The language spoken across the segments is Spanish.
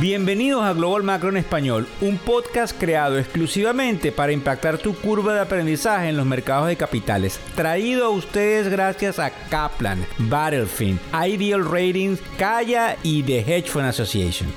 Bienvenidos a Global Macro en Español, un podcast creado exclusivamente para impactar tu curva de aprendizaje en los mercados de capitales. Traído a ustedes gracias a Kaplan, Battlefield, Ideal Ratings, Kaya y The Hedge Fund Association.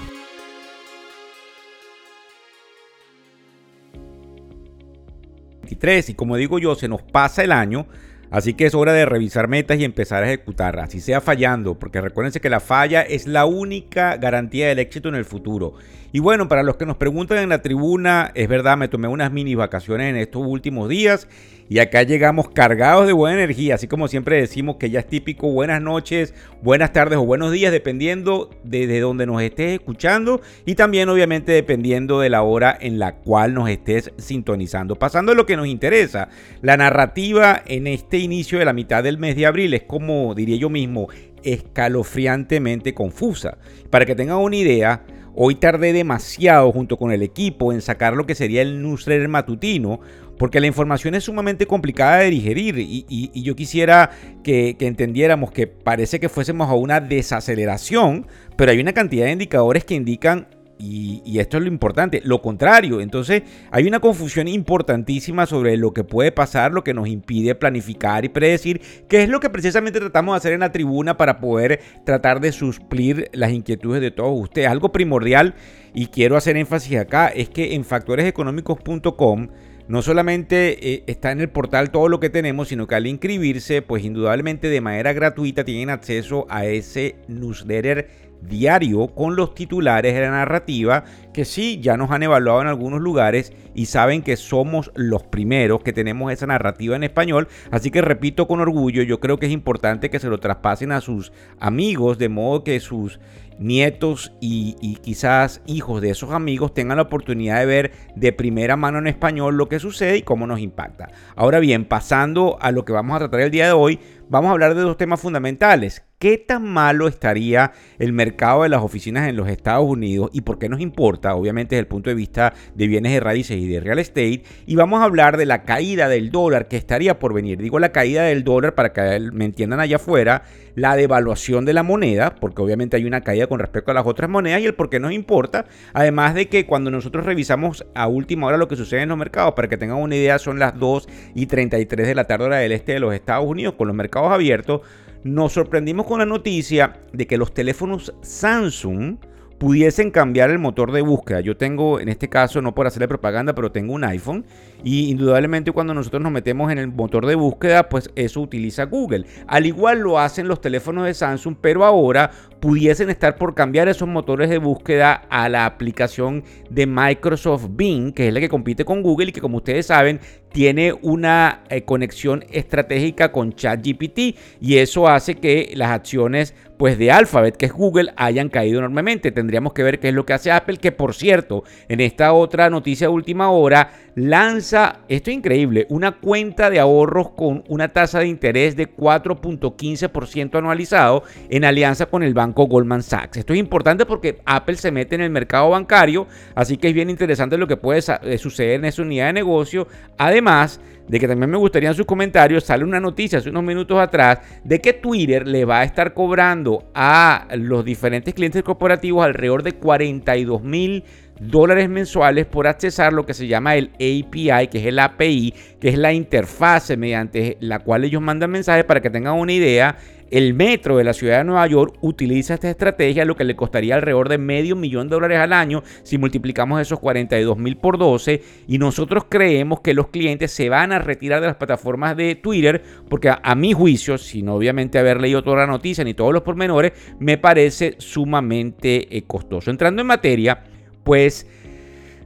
Y como digo yo, se nos pasa el año Así que es hora de revisar metas y empezar a ejecutar, así sea fallando, porque recuérdense que la falla es la única garantía del éxito en el futuro. Y bueno, para los que nos preguntan en la tribuna, es verdad, me tomé unas mini vacaciones en estos últimos días y acá llegamos cargados de buena energía, así como siempre decimos que ya es típico buenas noches, buenas tardes o buenos días, dependiendo de, donde nos estés escuchando y también obviamente dependiendo de la hora en la cual nos estés sintonizando. Pasando a lo que nos interesa, la narrativa en este inicio de la mitad del mes de abril es como diría yo mismo, escalofriantemente confusa. Para que tengan una idea, Hoy tardé demasiado junto con el equipo en sacar lo que sería el newsletter matutino, porque la información es sumamente complicada de digerir y, yo quisiera que, que, entendiéramos que parece que fuésemos a una desaceleración, pero hay una cantidad de indicadores que indican y, esto es lo importante, lo contrario. Entonces hay una confusión importantísima sobre lo que puede pasar, lo que nos impide planificar y predecir, qué es lo que precisamente tratamos de hacer en la tribuna para poder tratar de suplir las inquietudes de todos ustedes. Algo primordial y quiero hacer énfasis acá es que en factoreseconómicos.com no solamente eh, está en el portal todo lo que tenemos, sino que al inscribirse, pues indudablemente de manera gratuita tienen acceso a ese newsletter diario con los titulares de la narrativa que sí ya nos han evaluado en algunos lugares y saben que somos los primeros que tenemos esa narrativa en español. Así que repito con orgullo, yo creo que es importante que se lo traspasen a sus amigos de modo que sus nietos y, y, quizás hijos de esos amigos tengan la oportunidad de ver de primera mano en español lo que sucede y cómo nos impacta. Ahora bien, pasando a lo que vamos a tratar el día de hoy, vamos a hablar de dos temas fundamentales. ¿Qué tan malo estaría el mercado de las oficinas en los Estados Unidos y por qué nos importa? Obviamente desde el punto de vista de bienes de raíces y de real estate. Y vamos a hablar de la caída del dólar que estaría por venir. Digo la caída del dólar para que me entiendan allá afuera, la devaluación de la moneda, porque obviamente hay una caída con respecto a las otras monedas y el por qué nos importa. Además de que cuando nosotros revisamos a última hora lo que sucede en los mercados, para que tengan una idea, son las 2 y 33 de la tarde hora del este de los Estados Unidos con los mercados abiertos nos sorprendimos con la noticia de que los teléfonos Samsung pudiesen cambiar el motor de búsqueda. Yo tengo, en este caso, no por hacerle propaganda, pero tengo un iPhone y indudablemente cuando nosotros nos metemos en el motor de búsqueda, pues eso utiliza Google. Al igual lo hacen los teléfonos de Samsung, pero ahora pudiesen estar por cambiar esos motores de búsqueda a la aplicación de Microsoft Bing, que es la que compite con Google y que como ustedes saben tiene una eh, conexión estratégica con ChatGPT y eso hace que las acciones pues de Alphabet, que es Google, hayan caído enormemente. Tendríamos que ver qué es lo que hace Apple, que por cierto, en esta otra noticia de última hora, lanza, esto es increíble, una cuenta de ahorros con una tasa de interés de 4.15% anualizado en alianza con el banco Goldman Sachs. Esto es importante porque Apple se mete en el mercado bancario, así que es bien interesante lo que puede eh, suceder en esa unidad de negocio. Además, de que también me gustaría en sus comentarios, sale una noticia hace unos minutos atrás de que Twitter le va a estar cobrando a los diferentes clientes corporativos alrededor de 42 mil dólares mensuales por accesar lo que se llama el API, que es el API, que es la interfase mediante la cual ellos mandan mensajes para que tengan una idea. El metro de la ciudad de Nueva York utiliza esta estrategia, lo que le costaría alrededor de medio millón de dólares al año si multiplicamos esos 42 mil por 12. Y nosotros creemos que los clientes se van a retirar de las plataformas de Twitter, porque a, mi juicio, sin obviamente haber leído toda la noticia ni todos los pormenores, me parece sumamente eh, costoso. Entrando en materia, pues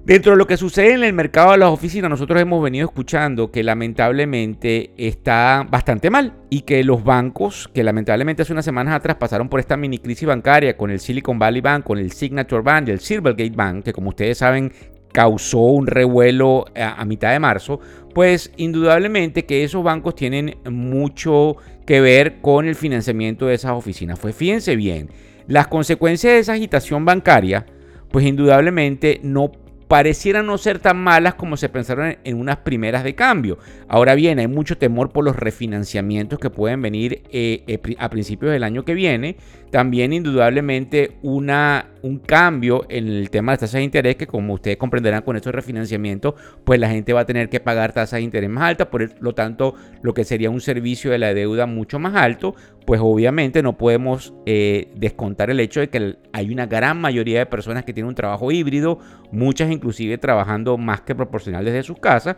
Dentro de lo que sucede en el mercado de las oficinas, nosotros hemos venido escuchando que lamentablemente está bastante mal y que los bancos, que lamentablemente hace unas semanas atrás pasaron por esta mini crisis bancaria con el Silicon Valley Bank, con el Signature Bank y el Silvergate Bank, que como ustedes saben causó un revuelo a, mitad de marzo, pues indudablemente que esos bancos tienen mucho que ver con el financiamiento de esas oficinas. Pues fíjense bien, las consecuencias de esa agitación bancaria, pues indudablemente no pareciera no ser tan malas como se pensaron en unas primeras de cambio. Ahora bien, hay mucho temor por los refinanciamientos que pueden venir eh, eh, a principios del año que viene. También indudablemente una, un cambio en el tema de tasas de interés que como ustedes comprenderán con estos refinanciamientos, pues la gente va a tener que pagar tasas de interés más altas, por lo tanto lo que sería un servicio de la deuda mucho más alto, pues obviamente no podemos eh, descontar el hecho de que hay una gran mayoría de personas que tienen un trabajo híbrido, muchas inclusive trabajando más que proporcional desde sus casas,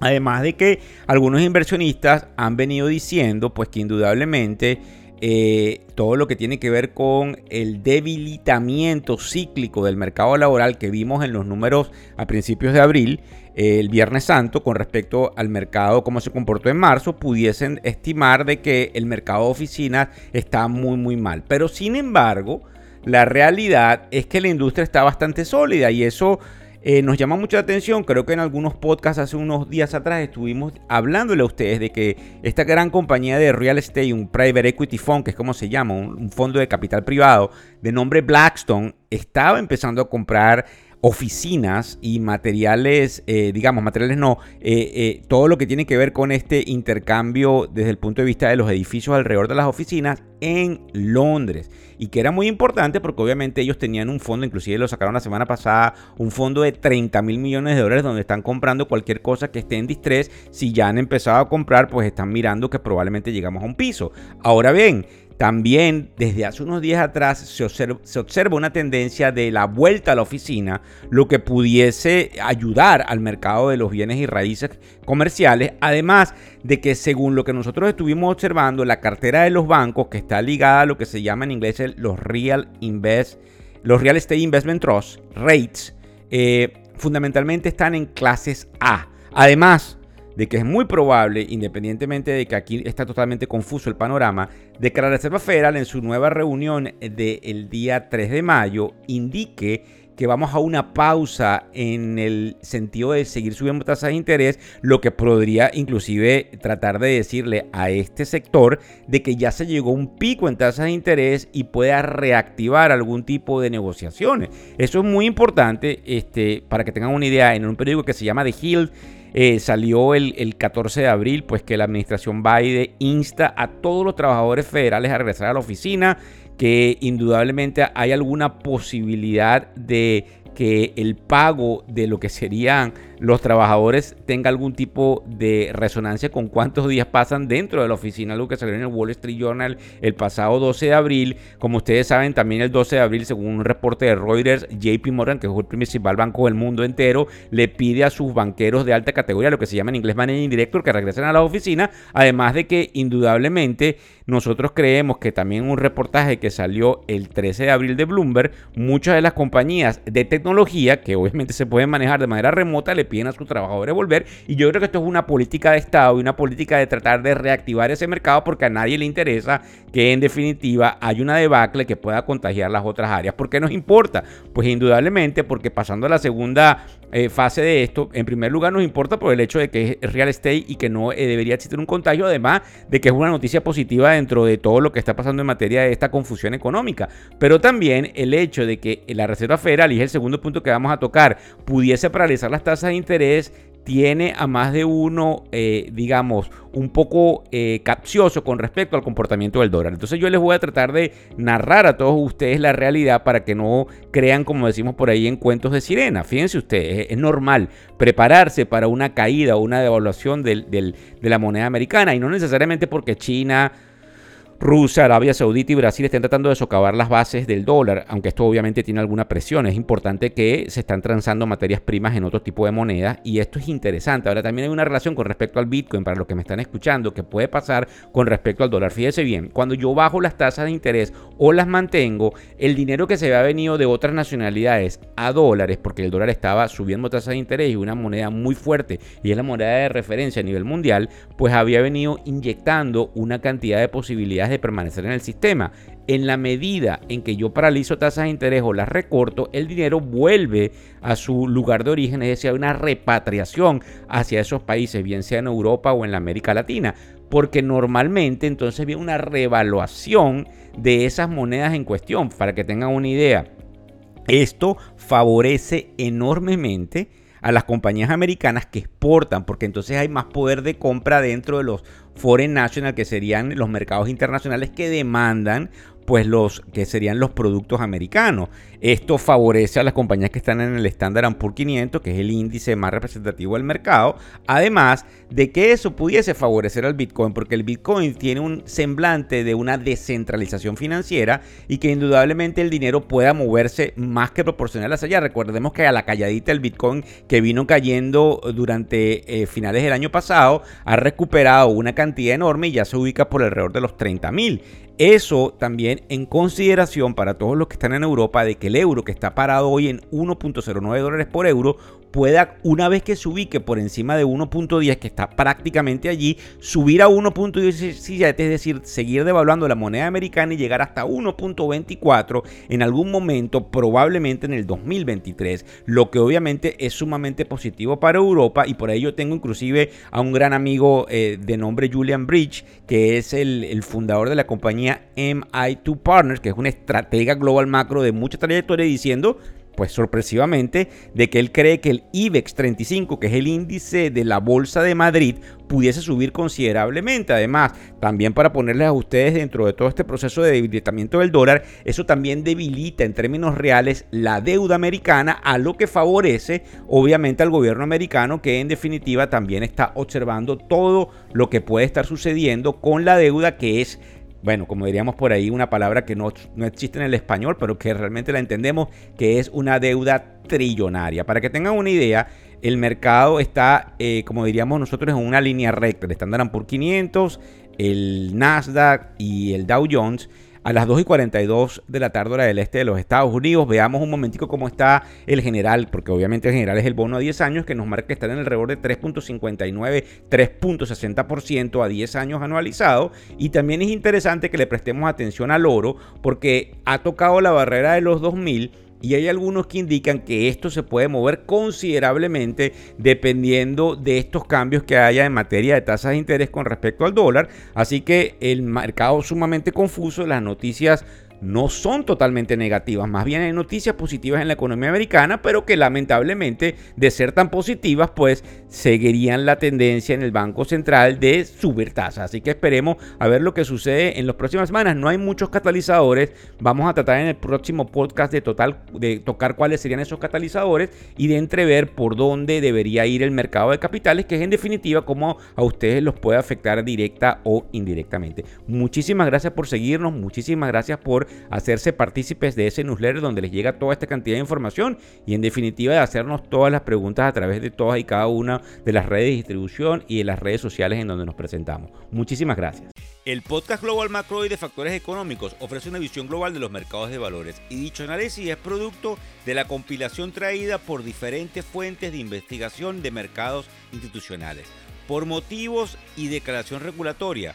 Además de que algunos inversionistas han venido diciendo pues que indudablemente eh, todo lo que tiene que ver con el debilitamiento cíclico del mercado laboral que vimos en los números a principios de abril, eh, el Viernes Santo, con respecto al mercado, cómo se comportó en marzo, pudiesen estimar de que el mercado de oficinas está muy, muy mal. Pero sin embargo, la realidad es que la industria está bastante sólida y eso eh, nos llama mucho la atención, creo que en algunos podcasts hace unos días atrás estuvimos hablándole a ustedes de que esta gran compañía de real estate, un private equity fund, que es como se llama, un fondo de capital privado de nombre Blackstone, estaba empezando a comprar oficinas y materiales, eh, digamos, materiales no, eh, eh, todo lo que tiene que ver con este intercambio desde el punto de vista de los edificios alrededor de las oficinas en Londres. Y que era muy importante porque obviamente ellos tenían un fondo, inclusive lo sacaron la semana pasada, un fondo de 30 mil millones de dólares donde están comprando cualquier cosa que esté en distrés. Si ya han empezado a comprar, pues están mirando que probablemente llegamos a un piso. Ahora bien, también desde hace unos días atrás se observa, una tendencia de la vuelta a la oficina, lo que pudiese ayudar al mercado de los bienes y raíces comerciales, además de que según lo que nosotros estuvimos observando, la cartera de los bancos, que está ligada a lo que se llama en inglés los Real, Invest, los Real Estate Investment Trust, REITs, eh, fundamentalmente están en clases A. Además, de que es muy probable, independientemente de que aquí está totalmente confuso el panorama, de que la Reserva Federal en su nueva reunión del día 3 de mayo indique que vamos a una pausa en el sentido de seguir subiendo tasas de interés, lo que podría inclusive tratar de decirle a este sector de que ya se llegó un pico en tasas de interés y pueda reactivar algún tipo de negociaciones. Eso es muy importante este, para que tengan una idea. En un periódico que se llama The Hill eh, salió el, 14 de abril, pues que la administración Biden insta a todos los trabajadores federales a regresar a la oficina, que indudablemente hay alguna posibilidad de que el pago de lo que serían los trabajadores tenga algún tipo de resonancia con cuántos días pasan dentro de la oficina, algo que salió en el Wall Street Journal el pasado 12 de abril. Como ustedes saben, también el 12 de abril, según un reporte de Reuters, JP Morgan, que es el principal banco del mundo entero, le pide a sus banqueros de alta categoría, lo que se llama en inglés managing director, que regresen a la oficina, además de que indudablemente nosotros creemos que también un reportaje que salió el 13 de abril de Bloomberg, muchas de las compañías de tecnología, que obviamente se pueden manejar de manera remota, le piden a sus trabajadores volver. Y yo creo que esto es una política de Estado y una política de tratar de reactivar ese mercado porque a nadie le interesa que en definitiva haya una debacle que pueda contagiar las otras áreas. ¿Por qué nos importa? Pues indudablemente porque pasando a la segunda eh, fase de esto, en primer lugar nos importa por el hecho de que es real estate y que no eh, debería existir un contagio, además de que es una noticia positiva dentro de todo lo que está pasando en materia de esta confusión económica. Pero también el hecho de que la Reserva Federal, y es el segundo punto que vamos a tocar, pudiese paralizar las tasas de interés tiene a más de uno, eh, digamos, un poco eh, capcioso con respecto al comportamiento del dólar. Entonces yo les voy a tratar de narrar a todos ustedes la realidad para que no crean, como decimos por ahí, en cuentos de sirena. Fíjense ustedes, es, normal prepararse para una caída o una devaluación de la moneda americana y no necesariamente porque China Rusia, Arabia Saudita y Brasil están tratando de socavar las bases del dólar, aunque esto obviamente tiene alguna presión. Es importante que se están transando materias primas en otro tipo de monedas y esto es interesante. Ahora también hay una relación con respecto al Bitcoin, para los que me están escuchando, que puede pasar con respecto al dólar. Fíjese bien, cuando yo bajo las tasas de interés o las mantengo, el dinero que se había venido de otras nacionalidades a dólares, porque el dólar estaba subiendo tasas de interés y una moneda muy fuerte y es la moneda de referencia a nivel mundial, pues había venido inyectando una cantidad de posibilidades de permanecer en el sistema. En la medida en que yo paralizo tasas de interés o las recorto, el dinero vuelve a su lugar de origen, es decir, hay una repatriación hacia esos países, bien sea en Europa o en la América Latina, porque normalmente entonces viene una revaluación de esas monedas en cuestión, para que tengan una idea. Esto favorece enormemente a las compañías americanas que exportan, porque entonces hay más poder de compra dentro de los foreign national, que serían los mercados internacionales que demandan pues los que serían los productos americanos. Esto favorece a las compañías que están en el Standard Poor's 500, que es el índice más representativo del mercado, además de que eso pudiese favorecer al Bitcoin, porque el Bitcoin tiene un semblante de una descentralización financiera y que indudablemente el dinero pueda moverse más que proporcional hacia allá. Recordemos que a la calladita el Bitcoin que vino cayendo durante eh, finales del año pasado ha recuperado una cantidad enorme y ya se ubica por alrededor de los 30 mil. Eso también en consideración para todos los que están en Europa de que el euro que está parado hoy en 1.09 dólares por euro pueda una vez que se ubique por encima de 1.10 que está prácticamente allí subir a 1.17 es decir seguir devaluando la moneda americana y llegar hasta 1.24 en algún momento probablemente en el 2023 lo que obviamente es sumamente positivo para Europa y por ello tengo inclusive a un gran amigo eh, de nombre Julian Bridge que es el, el fundador de la compañía MI2 Partners, que es una estratega global macro de mucha trayectoria, diciendo pues sorpresivamente, de que él cree que el IBEX 35, que es el índice de la Bolsa de Madrid, pudiese subir considerablemente. Además, también para ponerles a ustedes dentro de todo este proceso de debilitamiento del dólar, eso también debilita en términos reales la deuda americana, a lo que favorece obviamente al gobierno americano, que en definitiva también está observando todo lo que puede estar sucediendo con la deuda, que es bueno, como diríamos por ahí, una palabra que no, no, existe en el español, pero que realmente la entendemos, que es una deuda trillonaria. Para que tengan una idea, el mercado está, eh, como diríamos nosotros, en una línea recta. El Standard Poor's 500, el Nasdaq y el Dow Jones a las 2 y 42 de la tarde hora del este de los Estados Unidos. Veamos un momentico cómo está el general, porque obviamente el general es el bono a 10 años que nos marca estar en alrededor de 3.59, 3.60% a 10 años anualizado. Y también es interesante que le prestemos atención al oro porque ha tocado la barrera de los 2000 y hay algunos que indican que esto se puede mover considerablemente dependiendo de estos cambios que haya en materia de tasas de interés con respecto al dólar. Así que el mercado sumamente confuso, las noticias no son totalmente negativas, más bien hay noticias positivas en la economía americana, pero que lamentablemente de ser tan positivas, pues seguirían la tendencia en el Banco Central de subir tasas. Así que esperemos a ver lo que sucede en las próximas semanas. No hay muchos catalizadores, vamos a tratar en el próximo podcast de, total, de tocar cuáles serían esos catalizadores y de entrever por dónde debería ir el mercado de capitales, que es en definitiva cómo a ustedes los puede afectar directa o indirectamente. Muchísimas gracias por seguirnos, muchísimas gracias por hacerse partícipes de ese newsletter donde les llega toda esta cantidad de información y en definitiva de hacernos todas las preguntas a través de todas y cada una de las redes de distribución y de las redes sociales en donde nos presentamos. Muchísimas gracias. El podcast Global Macro y de Factores Económicos ofrece una visión global de los mercados de valores y dicho análisis es producto de la compilación traída por diferentes fuentes de investigación de mercados institucionales. Por motivos y declaración regulatoria,